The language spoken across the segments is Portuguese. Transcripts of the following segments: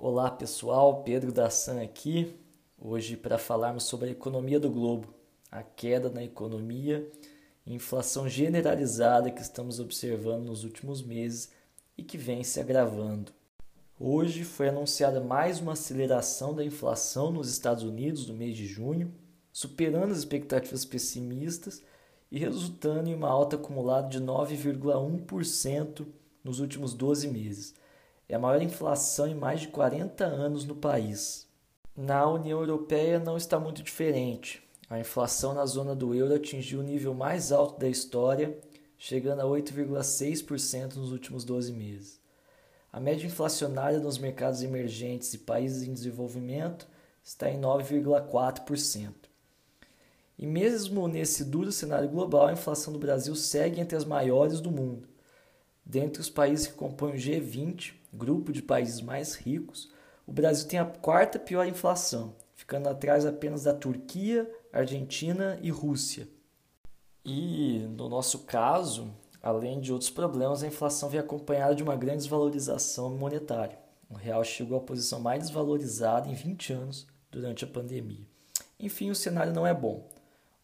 Olá pessoal, Pedro da San aqui, hoje para falarmos sobre a economia do globo, a queda na economia inflação generalizada que estamos observando nos últimos meses e que vem se agravando. Hoje foi anunciada mais uma aceleração da inflação nos Estados Unidos no mês de junho, superando as expectativas pessimistas e resultando em uma alta acumulada de 9,1% nos últimos 12 meses. É a maior inflação em mais de 40 anos no país. Na União Europeia não está muito diferente. A inflação na zona do euro atingiu o nível mais alto da história, chegando a 8,6% nos últimos 12 meses. A média inflacionária nos mercados emergentes e países em desenvolvimento está em 9,4%. E mesmo nesse duro cenário global, a inflação do Brasil segue entre as maiores do mundo. Dentre os países que compõem o G20, grupo de países mais ricos, o Brasil tem a quarta pior inflação, ficando atrás apenas da Turquia, Argentina e Rússia. E no nosso caso, além de outros problemas, a inflação vem acompanhada de uma grande desvalorização monetária. O real chegou à posição mais desvalorizada em 20 anos durante a pandemia. Enfim, o cenário não é bom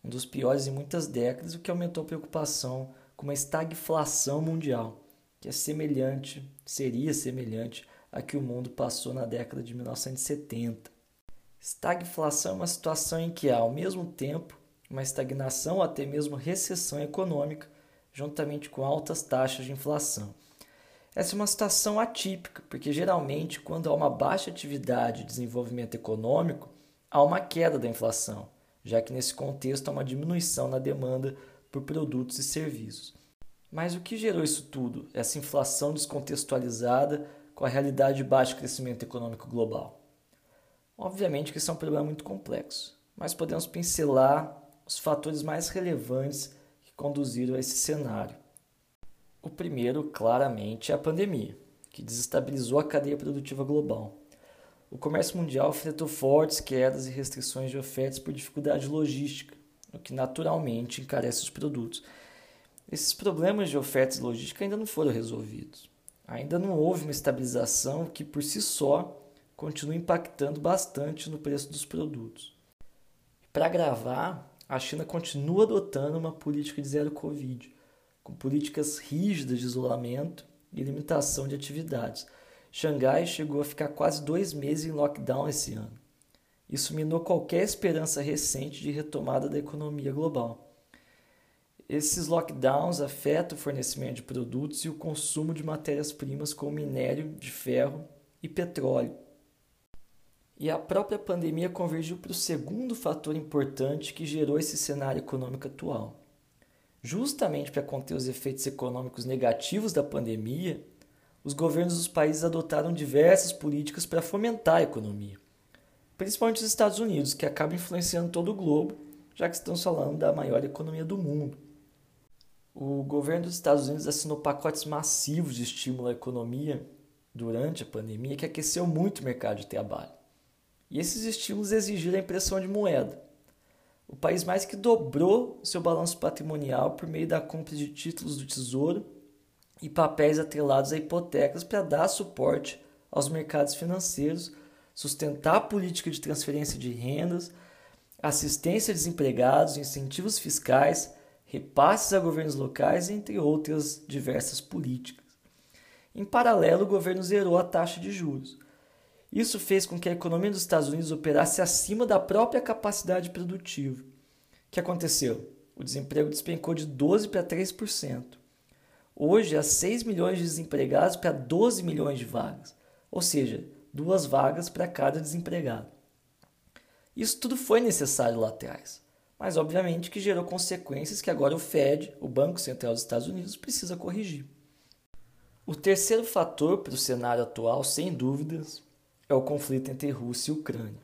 um dos piores em muitas décadas, o que aumentou a preocupação com uma estagflação mundial, que é semelhante, seria semelhante à que o mundo passou na década de 1970. Estagflação é uma situação em que há, ao mesmo tempo, uma estagnação ou até mesmo recessão econômica, juntamente com altas taxas de inflação. Essa é uma situação atípica, porque geralmente, quando há uma baixa atividade e desenvolvimento econômico, há uma queda da inflação já que nesse contexto há uma diminuição na demanda por produtos e serviços. Mas o que gerou isso tudo, essa inflação descontextualizada com a realidade de baixo crescimento econômico global? Obviamente que isso é um problema muito complexo, mas podemos pincelar os fatores mais relevantes que conduziram a esse cenário. O primeiro, claramente, é a pandemia, que desestabilizou a cadeia produtiva global o comércio mundial enfrentou fortes quedas e restrições de ofertas por dificuldade logística, o que naturalmente encarece os produtos. Esses problemas de ofertas logística ainda não foram resolvidos. Ainda não houve uma estabilização que, por si só, continua impactando bastante no preço dos produtos. Para agravar, a China continua adotando uma política de zero Covid, com políticas rígidas de isolamento e limitação de atividades Xangai chegou a ficar quase dois meses em lockdown esse ano. Isso minou qualquer esperança recente de retomada da economia global. Esses lockdowns afetam o fornecimento de produtos e o consumo de matérias-primas como minério de ferro e petróleo. E a própria pandemia convergiu para o segundo fator importante que gerou esse cenário econômico atual. Justamente para conter os efeitos econômicos negativos da pandemia, os governos dos países adotaram diversas políticas para fomentar a economia, principalmente os Estados Unidos, que acaba influenciando todo o globo, já que estamos falando da maior economia do mundo. O governo dos Estados Unidos assinou pacotes massivos de estímulo à economia durante a pandemia, que aqueceu muito o mercado de trabalho. E esses estímulos exigiram a impressão de moeda. O país mais que dobrou seu balanço patrimonial por meio da compra de títulos do Tesouro e papéis atrelados a hipotecas para dar suporte aos mercados financeiros, sustentar a política de transferência de rendas, assistência a desempregados, incentivos fiscais, repasses a governos locais, entre outras diversas políticas. Em paralelo, o governo zerou a taxa de juros. Isso fez com que a economia dos Estados Unidos operasse acima da própria capacidade produtiva. O que aconteceu? O desemprego despencou de 12% para 3%. Hoje há 6 milhões de desempregados para 12 milhões de vagas, ou seja, duas vagas para cada desempregado. Isso tudo foi necessário lá atrás, mas obviamente que gerou consequências que agora o Fed, o Banco Central dos Estados Unidos, precisa corrigir. O terceiro fator para o cenário atual, sem dúvidas, é o conflito entre Rússia e Ucrânia.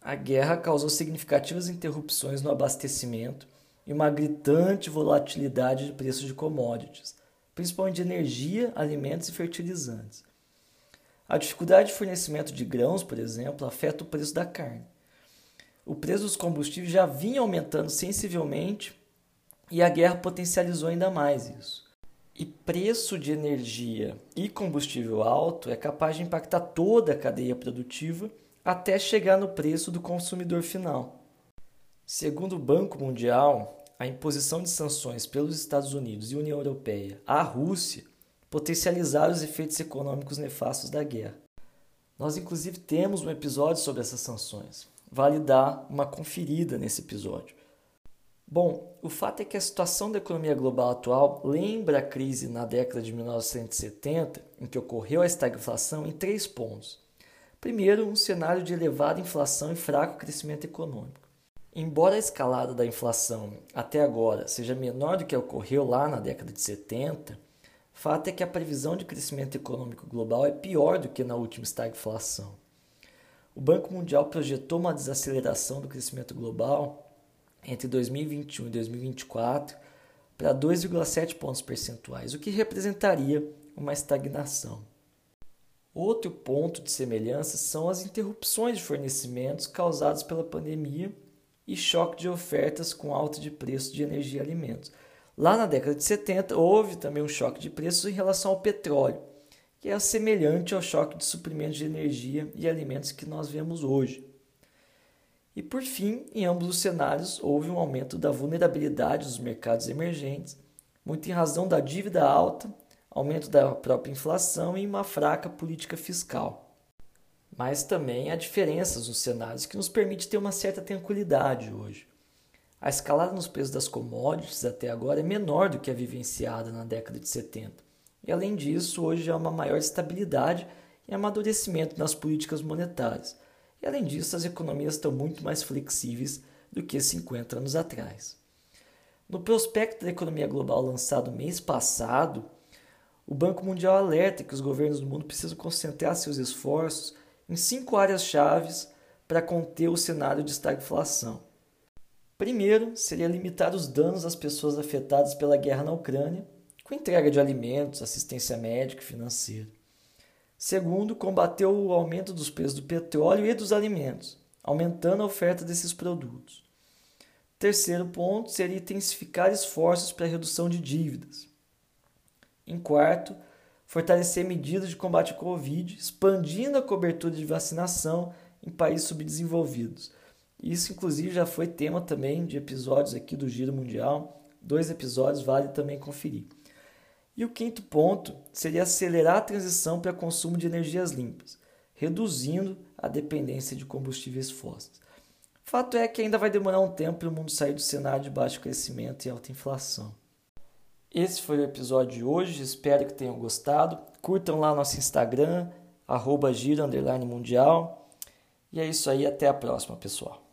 A guerra causou significativas interrupções no abastecimento e uma gritante volatilidade de preços de commodities, principalmente de energia, alimentos e fertilizantes. A dificuldade de fornecimento de grãos, por exemplo, afeta o preço da carne. O preço dos combustíveis já vinha aumentando sensivelmente e a guerra potencializou ainda mais isso. E preço de energia e combustível alto é capaz de impactar toda a cadeia produtiva até chegar no preço do consumidor final. Segundo o Banco Mundial, a imposição de sanções pelos Estados Unidos e União Europeia à Rússia potencializaram os efeitos econômicos nefastos da guerra. Nós, inclusive, temos um episódio sobre essas sanções. Vale dar uma conferida nesse episódio. Bom, o fato é que a situação da economia global atual lembra a crise na década de 1970, em que ocorreu a estagflação, em três pontos. Primeiro, um cenário de elevada inflação e fraco crescimento econômico. Embora a escalada da inflação até agora seja menor do que ocorreu lá na década de 70, fato é que a previsão de crescimento econômico global é pior do que na última estagflação. O Banco Mundial projetou uma desaceleração do crescimento global entre 2021 e 2024 para 2,7 pontos percentuais, o que representaria uma estagnação. Outro ponto de semelhança são as interrupções de fornecimentos causadas pela pandemia e choque de ofertas com alta de preço de energia e alimentos. Lá na década de 70 houve também um choque de preços em relação ao petróleo, que é semelhante ao choque de suprimentos de energia e alimentos que nós vemos hoje. E por fim, em ambos os cenários, houve um aumento da vulnerabilidade dos mercados emergentes, muito em razão da dívida alta, aumento da própria inflação e uma fraca política fiscal. Mas também há diferenças nos cenários que nos permite ter uma certa tranquilidade hoje. A escalada nos preços das commodities até agora é menor do que a vivenciada na década de 70. E além disso, hoje há uma maior estabilidade e amadurecimento nas políticas monetárias e além disso, as economias estão muito mais flexíveis do que 50 anos atrás. No prospecto da economia global lançado mês passado, o Banco Mundial alerta que os governos do mundo precisam concentrar seus esforços em cinco áreas chaves para conter o cenário de estagflação. Primeiro, seria limitar os danos às pessoas afetadas pela guerra na Ucrânia, com entrega de alimentos, assistência médica e financeira. Segundo, combateu o aumento dos preços do petróleo e dos alimentos, aumentando a oferta desses produtos. Terceiro ponto seria intensificar esforços para a redução de dívidas. Em quarto, fortalecer medidas de combate ao Covid, expandindo a cobertura de vacinação em países subdesenvolvidos. Isso, inclusive, já foi tema também de episódios aqui do Giro Mundial. Dois episódios vale também conferir. E o quinto ponto seria acelerar a transição para consumo de energias limpas, reduzindo a dependência de combustíveis fósseis. Fato é que ainda vai demorar um tempo para o mundo sair do cenário de baixo crescimento e alta inflação. Esse foi o episódio de hoje, espero que tenham gostado. Curtam lá nosso Instagram, arroba giro, mundial. E é isso aí, até a próxima, pessoal.